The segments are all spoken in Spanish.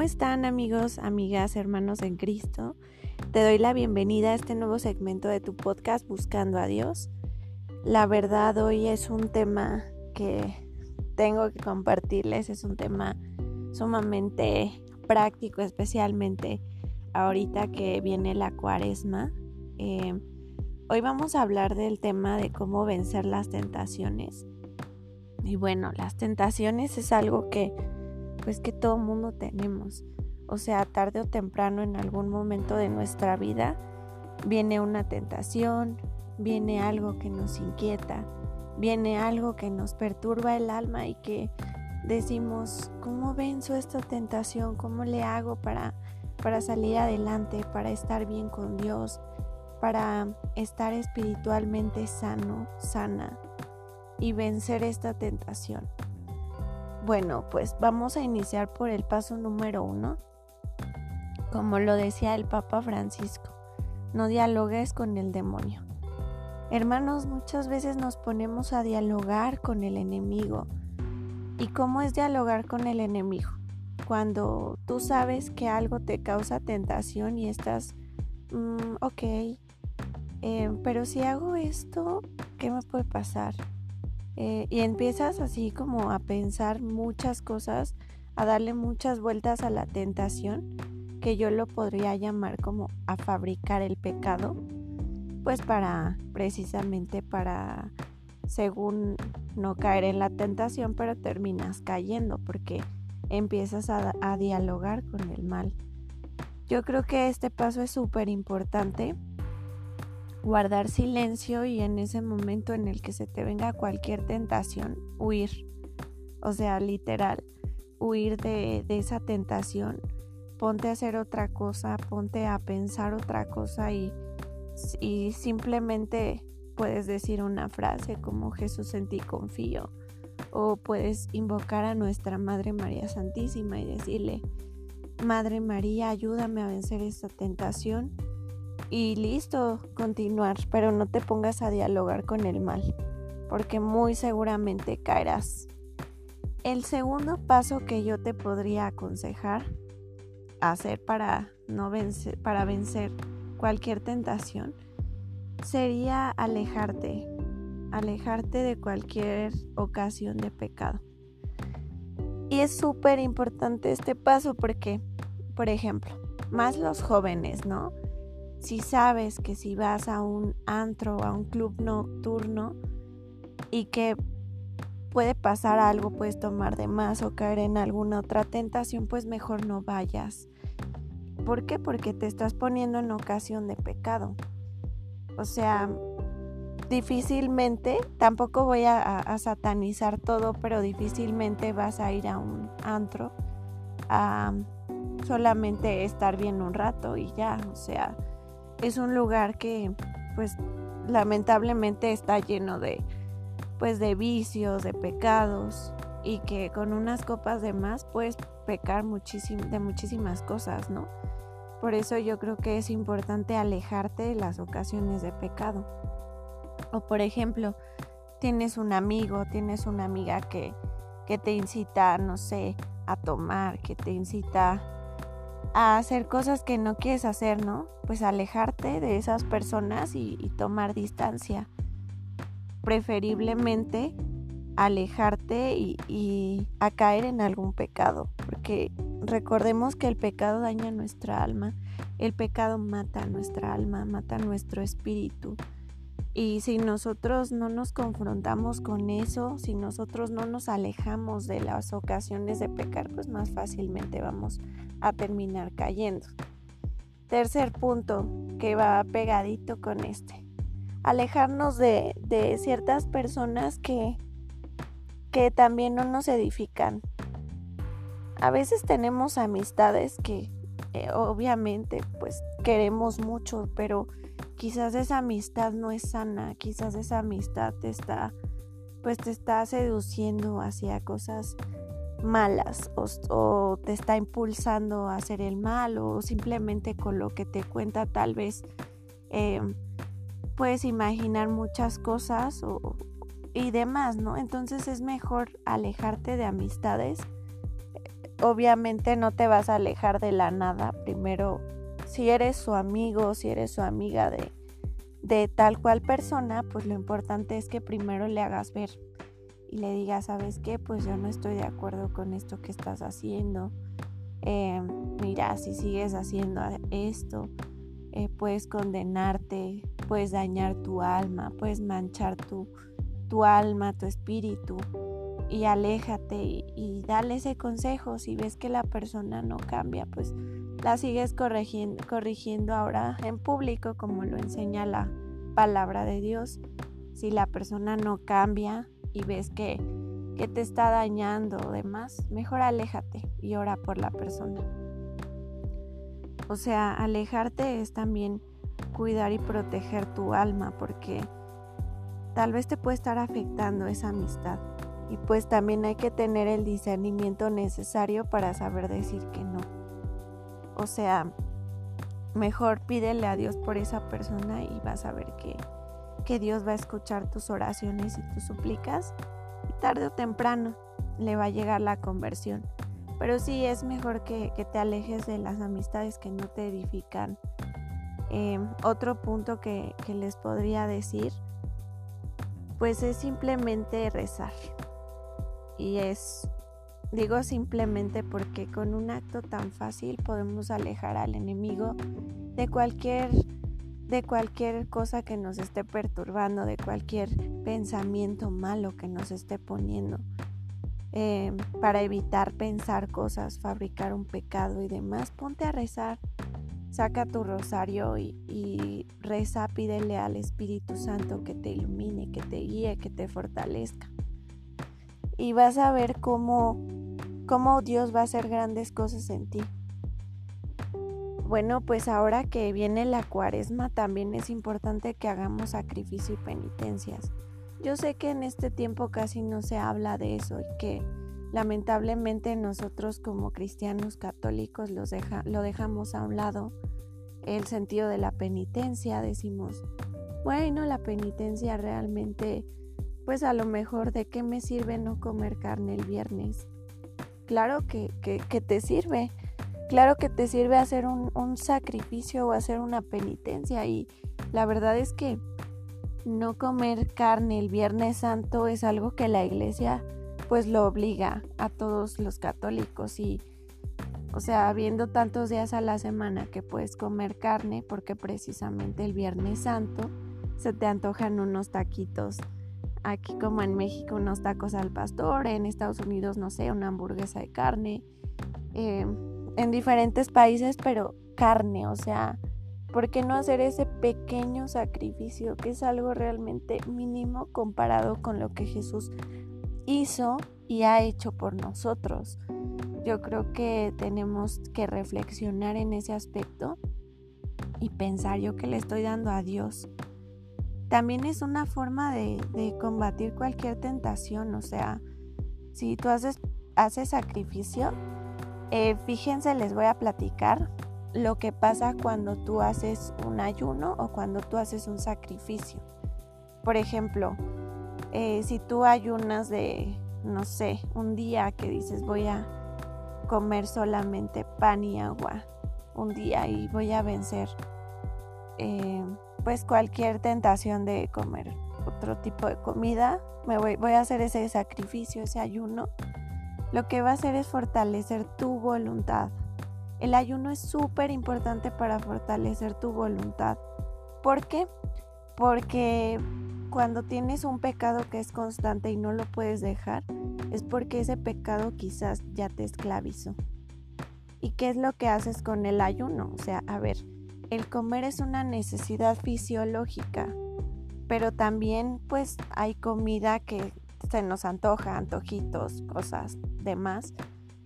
¿Cómo están amigos, amigas, hermanos en Cristo? Te doy la bienvenida a este nuevo segmento de tu podcast Buscando a Dios. La verdad hoy es un tema que tengo que compartirles, es un tema sumamente práctico, especialmente ahorita que viene la cuaresma. Eh, hoy vamos a hablar del tema de cómo vencer las tentaciones. Y bueno, las tentaciones es algo que pues que todo mundo tenemos. O sea, tarde o temprano en algún momento de nuestra vida viene una tentación, viene algo que nos inquieta, viene algo que nos perturba el alma y que decimos, ¿cómo venzo esta tentación? ¿Cómo le hago para, para salir adelante, para estar bien con Dios, para estar espiritualmente sano, sana y vencer esta tentación? Bueno, pues vamos a iniciar por el paso número uno. Como lo decía el Papa Francisco, no dialogues con el demonio. Hermanos, muchas veces nos ponemos a dialogar con el enemigo. ¿Y cómo es dialogar con el enemigo? Cuando tú sabes que algo te causa tentación y estás, mm, ok, eh, pero si hago esto, ¿qué me puede pasar? Eh, y empiezas así como a pensar muchas cosas, a darle muchas vueltas a la tentación, que yo lo podría llamar como a fabricar el pecado, pues para precisamente para, según no caer en la tentación, pero terminas cayendo porque empiezas a, a dialogar con el mal. Yo creo que este paso es súper importante guardar silencio y en ese momento en el que se te venga cualquier tentación, huir. O sea, literal, huir de, esa tentación. Ponte a hacer otra cosa, ponte a pensar otra cosa y, y simplemente puedes decir una frase como Jesús en ti confío. O puedes invocar a nuestra Madre María Santísima y decirle, Madre María, ayúdame a vencer esta tentación y listo, continuar, pero no te pongas a dialogar con el mal, porque muy seguramente caerás. El segundo paso que yo te podría aconsejar hacer para no vencer, para vencer cualquier tentación sería alejarte, alejarte de cualquier ocasión de pecado. Y es súper importante este paso porque, por ejemplo, más los jóvenes, ¿no? Si sabes que si vas a un antro, a un club nocturno y que puede pasar algo, puedes tomar de más o caer en alguna otra tentación, pues mejor no vayas. ¿Por qué? Porque te estás poniendo en ocasión de pecado. O sea, difícilmente, tampoco voy a, satanizar todo, pero difícilmente vas a ir a un antro a solamente estar bien un rato y ya, o sea, es un lugar que pues lamentablemente está lleno de pues de vicios, de pecados y que con unas copas de más puedes pecar de muchísimas cosas, ¿no? Por eso yo creo que es importante alejarte de las ocasiones de pecado. O por ejemplo, tienes un amigo, tienes una amiga que, que te incita, no sé, a tomar, que te incita a hacer cosas que no quieres hacer, ¿no? Pues alejarte de esas personas y, tomar distancia. Preferiblemente alejarte y, y, a caer en algún pecado, porque recordemos que el pecado daña nuestra alma, el pecado mata nuestra alma, mata nuestro espíritu. Y si nosotros no nos confrontamos con eso, si nosotros no nos alejamos de las ocasiones de pecar, pues más fácilmente vamos a terminar cayendo. Tercer punto que va pegadito con este. Alejarnos de, ciertas personas que, que también no nos edifican. A veces tenemos amistades que eh, obviamente pues queremos mucho, pero quizás esa amistad no es sana, quizás esa amistad te está, pues te está seduciendo hacia cosas malas o, te está impulsando a hacer el mal o simplemente con lo que te cuenta tal vez em, puedes imaginar muchas cosas y demás, ¿no? Entonces es mejor alejarte de amistades obviamente no te vas a alejar de la nada. Primero, si eres su amigo, si eres su amiga de, tal cual persona, pues lo importante es que primero le hagas ver y le digas, ¿sabes qué? Pues yo no estoy de acuerdo con esto que estás haciendo. Eh, mira, si sigues haciendo esto, eh, puedes condenarte, puedes dañar tu alma, puedes manchar tu, tu alma, tu espíritu y aléjate y, y, dale ese consejo. Si ves que la persona no cambia, pues la sigues corrigiendo, corrigiendo ahora en público como lo enseña la palabra de Dios. Si la persona no cambia y ves que, que te está dañando o demás, mejor aléjate y ora por la persona. O sea, alejarte es también cuidar y proteger tu alma porque tal vez te puede estar afectando esa amistad. Y pues también hay que tener el discernimiento necesario para saber decir que no. O sea, mejor pídele a Dios por esa persona y vas a ver que, que Dios va a escuchar tus oraciones y tus súplicas. Y tarde o temprano le va a llegar la conversión. Pero sí es mejor que, te alejes de las amistades que no te edifican. Em, otro punto que, que les podría decir, pues es simplemente rezar. Y es, digo simplemente porque con un acto tan fácil podemos alejar al enemigo de cualquier de cualquier cosa que nos esté perturbando, de cualquier pensamiento malo que nos esté poniendo. Em, para evitar pensar cosas, fabricar un pecado y demás, ponte a rezar. Saca tu rosario y, reza, pídele al Espíritu Santo que te ilumine, que te guíe, que te fortalezca. Y vas a ver cómo, cómo Dios va a hacer grandes cosas en ti. Bueno, pues ahora que viene la cuaresma, también es importante que hagamos sacrificio y penitencias. Yo sé que en este tiempo casi no se habla de eso y que lamentablemente nosotros como cristianos católicos los deja, lo dejamos a un lado. El sentido de la penitencia, decimos, bueno, la penitencia realmente, pues a lo mejor de qué me sirve no comer carne el viernes. Claro que, que, te sirve, claro que te sirve hacer un, un sacrificio o hacer una penitencia y la verdad es que no comer carne el Viernes Santo es algo que la iglesia pues lo obliga a todos los católicos y o sea, viendo tantos días a la semana que puedes comer carne porque precisamente el Viernes Santo se te antojan unos taquitos. Aquí como en México unos tacos al pastor, en Estados Unidos no sé, una hamburguesa de carne, eh, en diferentes países pero carne, o sea, ¿Por qué no hacer ese pequeño sacrificio que es algo realmente mínimo comparado con lo que Jesús hizo y ha hecho por nosotros? Yo creo que tenemos que reflexionar en ese aspecto y pensar yo que le estoy dando a Dios. También es una forma de, combatir cualquier tentación, o sea, si tú haces, haces sacrificio, eh, fíjense, les voy a platicar lo que pasa cuando tú haces un ayuno o cuando tú haces un sacrificio. Por ejemplo, eh, si tú ayunas de, no sé, un día que dices voy a comer solamente pan y agua un día y voy a vencer eh, pues cualquier tentación de comer otro tipo de comida, me voy, voy a hacer ese sacrificio, ese ayuno, lo que va a hacer es fortalecer tu voluntad el ayuno es súper importante para fortalecer tu voluntad. ¿Por qué? Porque cuando tienes un pecado que es constante y no lo puedes dejar, es porque ese pecado quizás ya te esclavizó. ¿Y qué es lo que haces con el ayuno? O sea, a ver, el comer es una necesidad fisiológica, pero también pues hay comida que se nos antoja, antojitos, cosas demás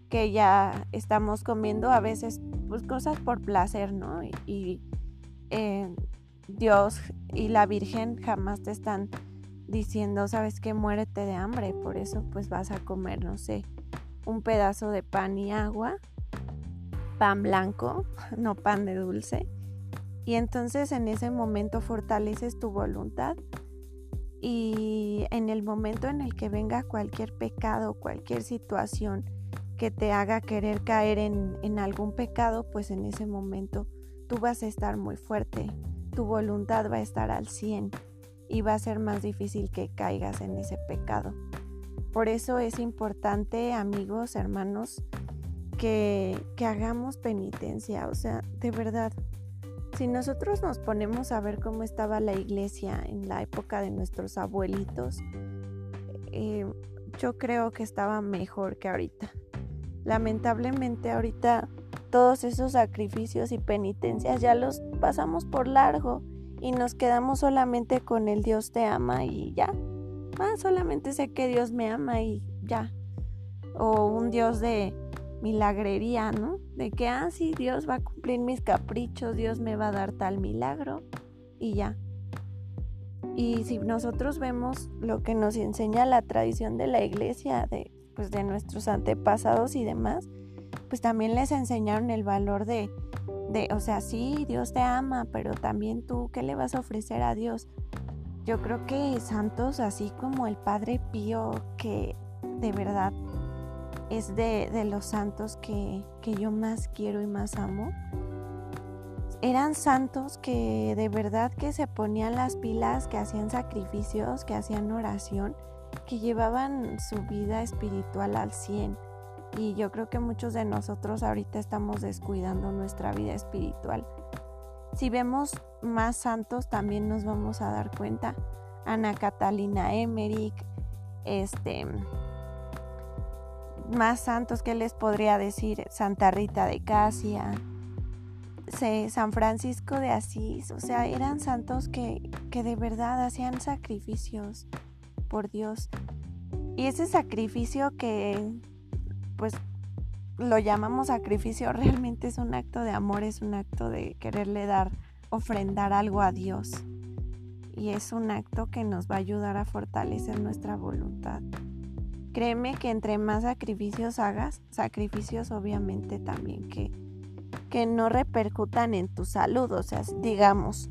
que ya estamos comiendo a veces pues, cosas por placer, ¿no? Y, eh, Dios y la Virgen jamás te están diciendo, sabes que muérete de hambre, por eso pues vas a comer, no sé, un pedazo de pan y agua, pan blanco, no pan de dulce. Y entonces en ese momento fortaleces tu voluntad y en el momento en el que venga cualquier pecado, cualquier situación que te haga querer caer en, en algún pecado, pues en ese momento tú vas a estar muy fuerte, tu voluntad va a estar al 100 y va a ser más difícil que caigas en ese pecado. Por eso es importante, amigos, hermanos, que, que, hagamos penitencia. O sea, de verdad, si nosotros nos ponemos a ver cómo estaba la iglesia en la época de nuestros abuelitos, eh, yo creo que estaba mejor que ahorita. Lamentablemente ahorita todos esos sacrificios y penitencias ya los pasamos por largo y nos quedamos solamente con el Dios te ama y ya. Ah, solamente sé que Dios me ama y ya. O un Dios de milagrería, ¿no? De que, ah, Dios va a cumplir mis caprichos, Dios me va a dar tal milagro y ya. Y si nosotros vemos lo que nos enseña la tradición de la iglesia, de, pues de nuestros antepasados y demás, pues también les enseñaron el valor de, de, o sea, sí, Dios te ama, pero también tú, ¿qué le vas a ofrecer a Dios? Yo creo que santos así como el Padre Pío, que de verdad es de, de los santos que, que yo más quiero y más amo, eran santos que de verdad que se ponían las pilas, que hacían sacrificios, que hacían oración, que llevaban su vida espiritual al 100 y yo creo que muchos de nosotros ahorita estamos descuidando nuestra vida espiritual. Si vemos más santos también nos vamos a dar cuenta. Ana Catalina Emmerich, este más santos que les podría decir, Santa Rita de Casia, San Francisco de Asís, o sea, eran santos que, que de verdad hacían sacrificios por Dios. Y ese sacrificio que pues lo llamamos sacrificio, realmente es un acto de amor, es un acto de quererle dar, ofrendar algo a Dios. Y es un acto que nos va a ayudar a fortalecer nuestra voluntad. Créeme que entre más sacrificios hagas, sacrificios obviamente también que, que no repercutan en tu salud. O sea, digamos,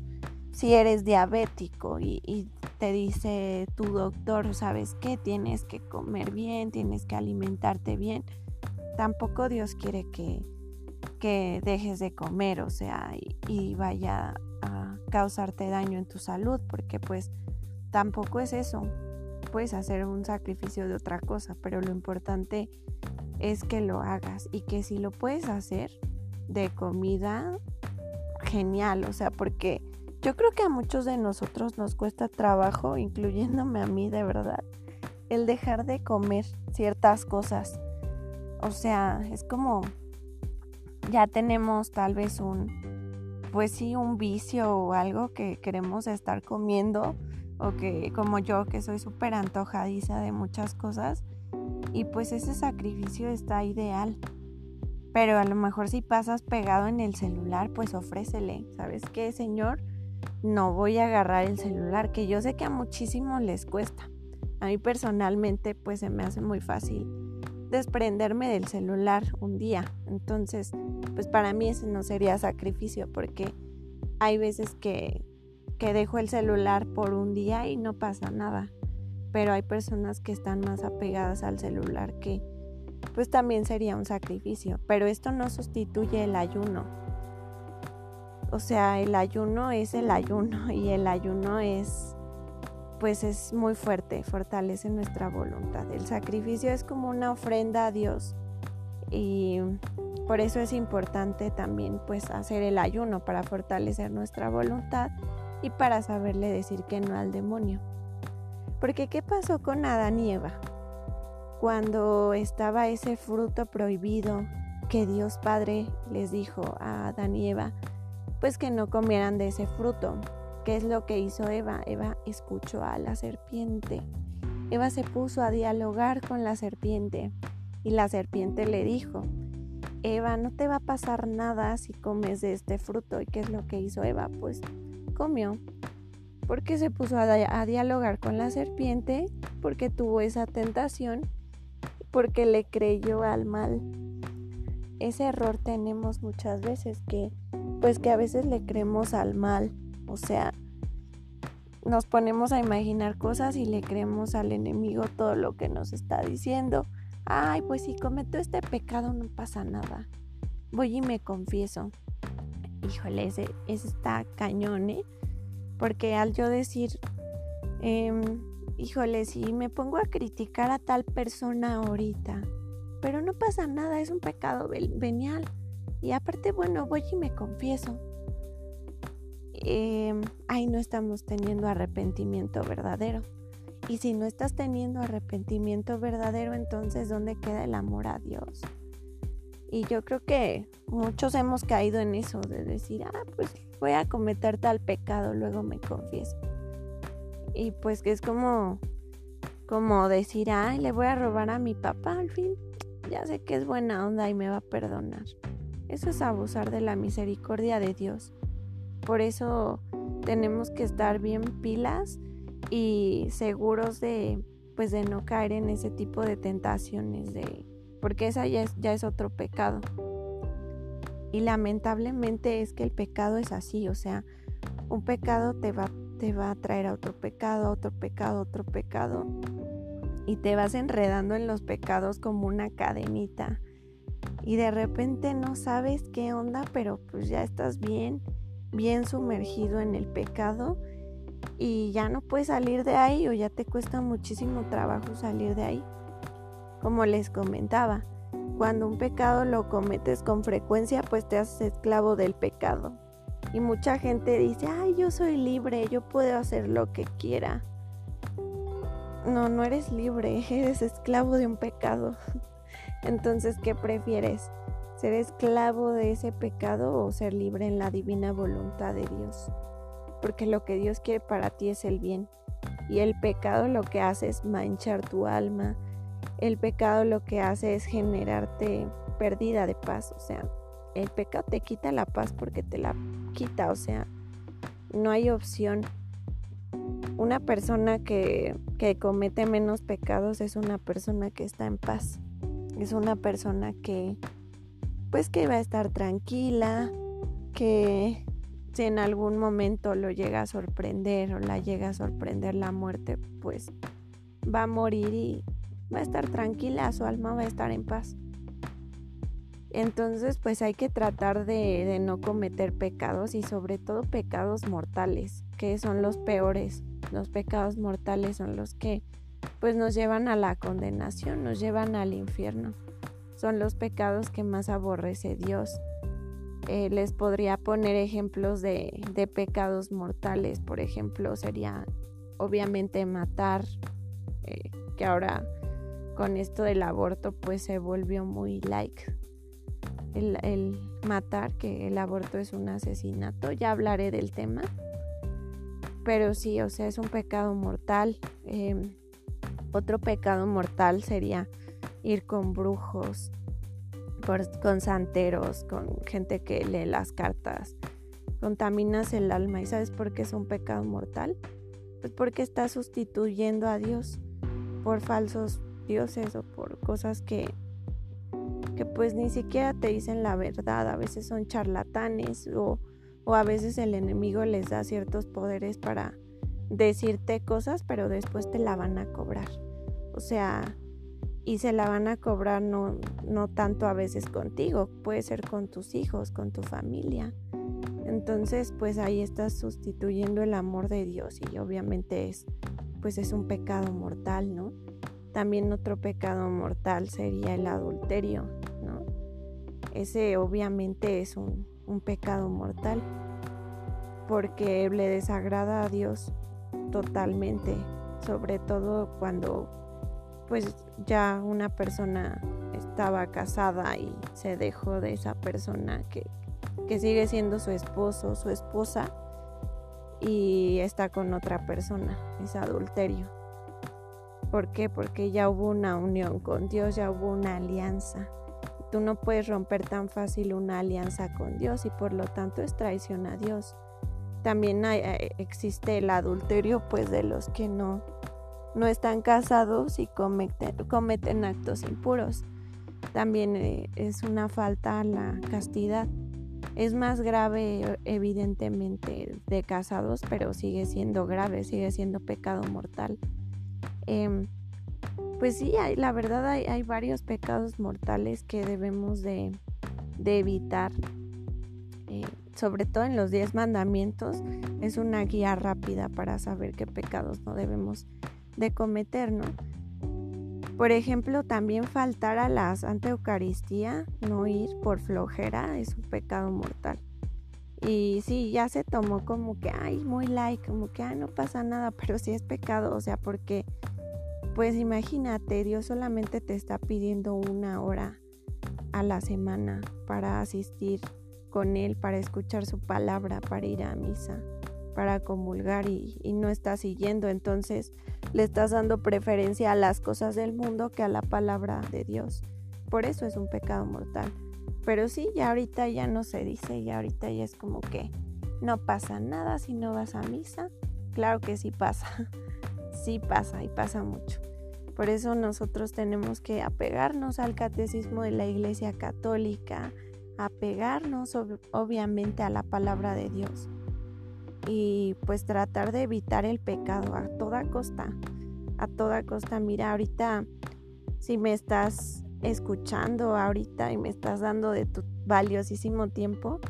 si eres diabético y, te dice tu doctor, ¿sabes qué? Tienes que comer bien, tienes que alimentarte bien. Tampoco Dios quiere que, que dejes de comer, o sea, y, y vaya a causarte daño en tu salud, porque pues tampoco es eso. Puedes hacer un sacrificio de otra cosa, pero lo importante es que lo hagas y que si lo puedes hacer de comida, genial, o sea, porque yo creo que a muchos de nosotros nos cuesta trabajo, incluyéndome a mí de verdad, el dejar de comer ciertas cosas. O sea, es como ya tenemos tal vez un, pues sí, un vicio o algo que queremos estar comiendo o que como yo que soy súper antojadiza de muchas cosas y pues ese sacrificio está ideal. Pero a lo mejor si pasas pegado en el celular, pues ofrécele. ¿Sabes qué, Señor? no voy a agarrar el celular, que yo sé que a muchísimos les cuesta. A mí personalmente pues se me hace muy fácil desprenderme del celular un día. Entonces, pues para mí ese no sería sacrificio porque hay veces que, que dejo el celular por un día y no pasa nada. Pero hay personas que están más apegadas al celular que pues también sería un sacrificio. Pero esto no sustituye el ayuno o sea, el ayuno es el ayuno y el ayuno es, pues es muy fuerte, fortalece nuestra voluntad. El sacrificio es como una ofrenda a Dios y por eso es importante también pues hacer el ayuno para fortalecer nuestra voluntad y para saberle decir que no al demonio. Porque ¿qué pasó con Adán y Eva? Cuando estaba ese fruto prohibido que Dios Padre les dijo a Adán y Eva, pues que no comieran de ese fruto. ¿Qué es lo que hizo Eva? Eva escuchó a la serpiente. Eva se puso a dialogar con la serpiente y la serpiente le dijo, Eva, no te va a pasar nada si comes de este fruto. ¿Y qué es lo que hizo Eva? Pues comió. Porque se puso a, dialogar con la serpiente, porque tuvo esa tentación, porque le creyó al mal. Ese error tenemos muchas veces que pues que a veces le creemos al mal, o sea, nos ponemos a imaginar cosas y le creemos al enemigo todo lo que nos está diciendo, ay, pues si cometo este pecado no pasa nada. Voy y me confieso. Híjole, ese, está cañón, ¿eh? Porque al yo decir, em, híjole, si me pongo a criticar a tal persona ahorita, pero no pasa nada, es un pecado venial. Y aparte, bueno, voy y me confieso. Eh, ahí no estamos teniendo arrepentimiento verdadero. Y si no estás teniendo arrepentimiento verdadero, entonces ¿dónde queda el amor a Dios? Y yo creo que muchos hemos caído en eso de decir, ah, pues voy a cometer tal pecado, luego me confieso. Y pues que es como, como decir, ay, le voy a robar a mi papá al fin. Ya sé que es buena onda y me va a perdonar. Eso es abusar de la misericordia de Dios. Por eso tenemos que estar bien pilas y seguros de pues de no caer en ese tipo de tentaciones de porque esa ya es, ya es otro pecado. Y lamentablemente es que el pecado es así, o sea, un pecado te va, te va a traer a otro pecado, otro pecado, otro pecado. Y te vas enredando en los pecados como una cadenita. Y de repente no sabes qué onda, pero pues ya estás bien, bien sumergido en el pecado y ya no puedes salir de ahí o ya te cuesta muchísimo trabajo salir de ahí. Como les comentaba, cuando un pecado lo cometes con frecuencia, pues te haces esclavo del pecado. Y mucha gente dice, ay, yo soy libre, yo puedo hacer lo que quiera. No, no eres libre, eres esclavo de un pecado. Entonces, ¿qué prefieres? ¿Ser esclavo de ese pecado o ser libre en la divina voluntad de Dios? porque lo que Dios quiere para ti es el bien. Y el pecado lo que hace es manchar tu alma. El pecado lo que hace es generarte pérdida de paz. O sea, el pecado te quita la paz porque te la quita. O sea, no hay opción. Una persona que, que comete menos pecados es una persona que está en paz. Es una persona que, pues que va a estar tranquila, que si en algún momento lo llega a sorprender o la llega a sorprender la muerte, pues va a morir y va a estar tranquila, su alma va a estar en paz. Entonces, pues hay que tratar de, no cometer pecados y sobre todo pecados mortales, que son los peores. Los pecados mortales son los que pues nos llevan a la condenación, nos llevan al infierno. Son los pecados que más aborrece Dios. Eh, les podría poner ejemplos de, pecados mortales. Por ejemplo, sería obviamente matar, eh, que ahora con esto del aborto pues se volvió muy like. El, matar, que el aborto es un asesinato. Ya hablaré del tema. Pero sí, o sea, es un pecado mortal. Em, otro pecado mortal sería ir con brujos, con santeros, con gente que lee las cartas. Contaminas el alma. ¿Y sabes por qué es un pecado mortal? Pues porque estás sustituyendo a Dios por falsos dioses o por cosas que, que pues ni siquiera te dicen la verdad. A veces son charlatanes o, o a veces el enemigo les da ciertos poderes para decirte cosas, pero después te la van a cobrar. O sea, y se la van a cobrar no, no tanto a veces contigo, puede ser con tus hijos, con tu familia. Entonces, pues ahí estás sustituyendo el amor de Dios y obviamente es pues es un pecado mortal, ¿no? También otro pecado mortal sería el adulterio, ¿no? Ese obviamente es un, pecado mortal porque le desagrada a Dios totalmente, sobre todo cuando pues ya una persona estaba casada y se dejó de esa persona que, sigue siendo su esposo, su esposa, y está con otra persona, es adulterio. ¿Por qué? Porque ya hubo una unión con Dios, ya hubo una alianza. Tú no puedes romper tan fácil una alianza con Dios y por lo tanto es traición a Dios. También eh, existe el adulterio pues de los que no no están casados y cometen, actos impuros. También eh, es una falta a la castidad. Es más grave, evidentemente, de casados, pero sigue siendo grave, sigue siendo pecado mortal. Em, pues sí, hay, la verdad hay, varios pecados mortales que debemos de, evitar. Eh, sobre todo en los diez mandamientos, es una guía rápida para saber qué pecados no debemos de cometer, ¿no? Por ejemplo, también faltar a la Santa Eucaristía, no ir por flojera, es un pecado mortal. Y sí, ya se tomó como que, ay, muy like, como que, ay, no pasa nada, pero sí es pecado, o sea, porque, pues imagínate, Dios solamente te está pidiendo una hora a la semana para asistir con Él, para escuchar su palabra, para ir a misa para comulgar y, no estás siguiendo, entonces le estás dando preferencia a las cosas del mundo que a la palabra de Dios. Por eso es un pecado mortal. Pero sí, ya ahorita ya no se dice, ya ahorita ya es como que no pasa nada si no vas a misa. Claro que sí pasa, sí pasa y pasa mucho. Por eso nosotros tenemos que apegarnos al catecismo de la Iglesia Católica, apegarnos obviamente a la palabra de Dios y pues tratar de evitar el pecado a toda costa. A toda costa, mira, ahorita si me estás escuchando ahorita y me estás dando de tu valiosísimo tiempo,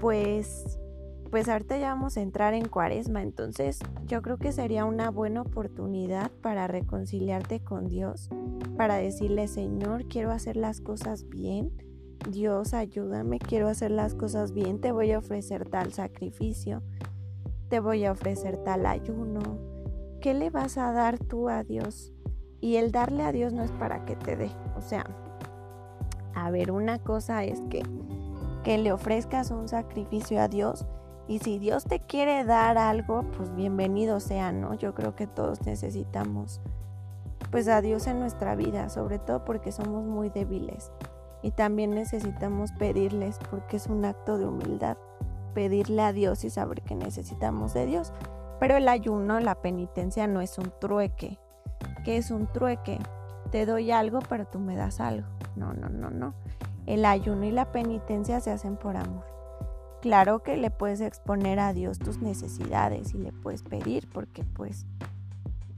pues pues ahorita ya vamos a entrar en Cuaresma, entonces yo creo que sería una buena oportunidad para reconciliarte con Dios, para decirle, "Señor, quiero hacer las cosas bien." Dios, ayúdame, quiero hacer las cosas bien, te voy a ofrecer tal sacrificio, te voy a ofrecer tal ayuno. ¿Qué le vas a dar tú a Dios? Y el darle a Dios no es para que te dé. O sea, a ver, una cosa es que, que le ofrezcas un sacrificio a Dios y si Dios te quiere dar algo, pues bienvenido sea, ¿no? Yo creo que todos necesitamos pues a Dios en nuestra vida, sobre todo porque somos muy débiles y también necesitamos pedirles porque es un acto de humildad, pedirle a Dios y saber que necesitamos de Dios. Pero el ayuno, la penitencia no es un trueque. ¿Qué es un trueque? Te doy algo, pero tú me das algo. No, no, no, no. El ayuno y la penitencia se hacen por amor. Claro que le puedes exponer a Dios tus necesidades y le puedes pedir porque pues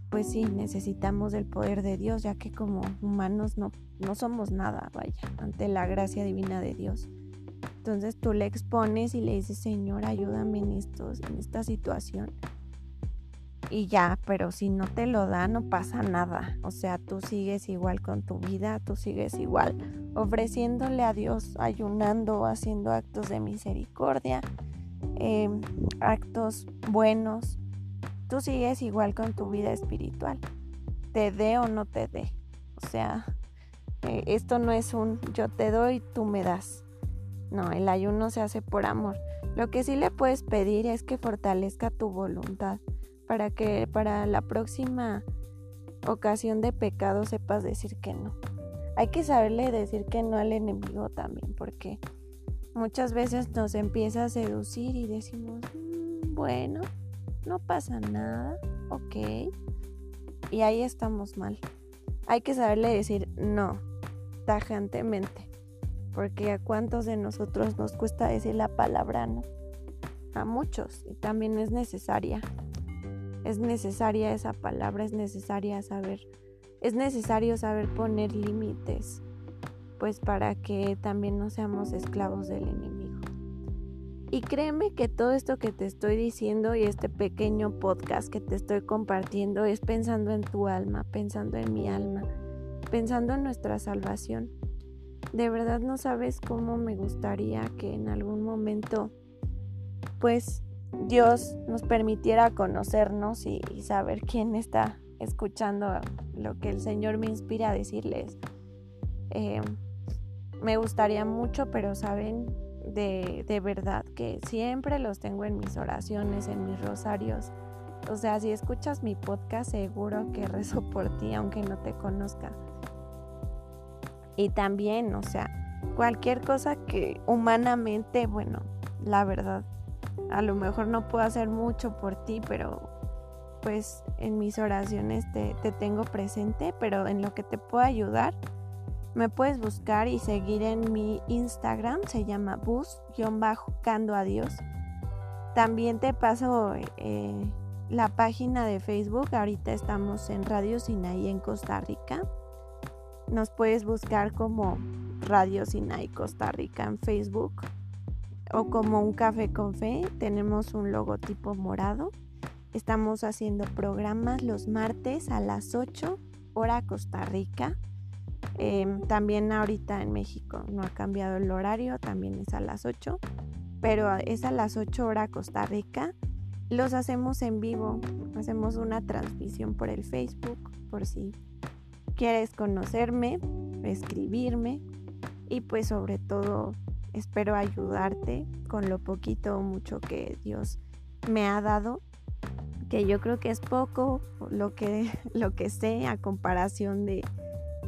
pues sí, necesitamos del poder de Dios, ya que como humanos no, no somos nada, vaya, ante la gracia divina de Dios. Entonces tú le expones y le dices, Señor, ayúdame en, estos, en esta situación. Y ya, pero si no te lo da, no pasa nada. O sea, tú sigues igual con tu vida, tú sigues igual ofreciéndole a Dios, ayunando, haciendo actos de misericordia, em, actos buenos, tú sigues igual con tu vida espiritual, te dé o no te dé. O sea, eh, esto no es un yo te doy, tú me das. No, el ayuno se hace por amor. Lo que sí le puedes pedir es que fortalezca tu voluntad para que para la próxima ocasión de pecado sepas decir que no. Hay que saberle decir que no al enemigo también, porque muchas veces nos empieza a seducir y decimos, mm, bueno, no pasa nada, ok. Y ahí estamos mal. Hay que saberle decir no, tajantemente. Porque a cuántos de nosotros nos cuesta decir la palabra no. A muchos. Y también es necesaria. Es necesaria esa palabra, es necesaria saber. Es necesario saber poner límites. Pues para que también no seamos esclavos del enemigo. Y créeme que todo esto que te estoy diciendo y este pequeño podcast que te estoy compartiendo es pensando en tu alma, pensando en mi alma, pensando en nuestra salvación. De verdad no sabes cómo me gustaría que en algún momento pues Dios nos permitiera conocernos y, saber quién está escuchando lo que el Señor me inspira a decirles. Eh, me gustaría mucho, pero saben, de, de verdad que siempre los tengo en mis oraciones, en mis rosarios. O sea, si escuchas mi podcast, seguro que rezo por ti, aunque no te conozca. Y también, o sea, cualquier cosa que humanamente, bueno, la verdad, a lo mejor no puedo hacer mucho por ti, pero pues en mis oraciones te, te tengo presente, pero en lo que te puedo ayudar, me puedes buscar y seguir en mi Instagram, se llama bus-cando a Dios. También te paso eh, la página de Facebook. Ahorita estamos en Radio Sinaí en Costa Rica. Nos puedes buscar como Radio Sinaí Costa Rica en Facebook o como un café con fe. Tenemos un logotipo morado. Estamos haciendo programas los martes a las 8 hora Costa Rica. Em, también ahorita en México no ha cambiado el horario, también es a las 8, pero es a las 8 hora Costa Rica. Los hacemos en vivo, hacemos una transmisión por el Facebook, por si quieres conocerme, escribirme y pues sobre todo espero ayudarte con lo poquito o mucho que Dios me ha dado, que yo creo que es poco lo que, lo que sé a comparación de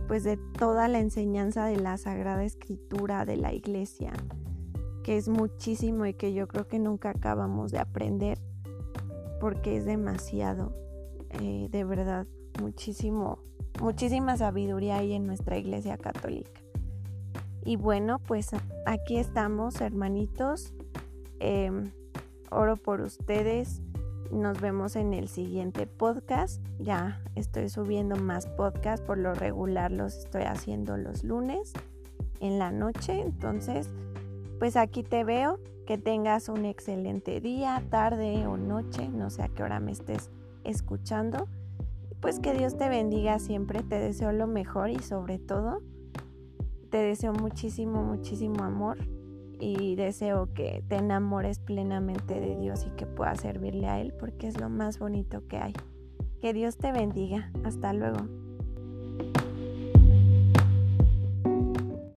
pues de toda la enseñanza de la Sagrada Escritura de la Iglesia, que es muchísimo y que yo creo que nunca acabamos de aprender porque es demasiado, eh, de verdad, muchísimo, muchísima sabiduría hay en nuestra Iglesia Católica. Y bueno, pues aquí estamos, hermanitos. Em, oro por ustedes. Nos vemos en el siguiente podcast. Ya estoy subiendo más podcasts. Por lo regular los estoy haciendo los lunes en la noche. Entonces, pues aquí te veo. Que tengas un excelente día, tarde o noche. No sé a qué hora me estés escuchando. Pues que Dios te bendiga siempre. Te deseo lo mejor y sobre todo, te deseo muchísimo, muchísimo amor y deseo que te enamores plenamente de Dios y que puedas servirle a Él porque es lo más bonito que hay. Que Dios te bendiga. Hasta luego.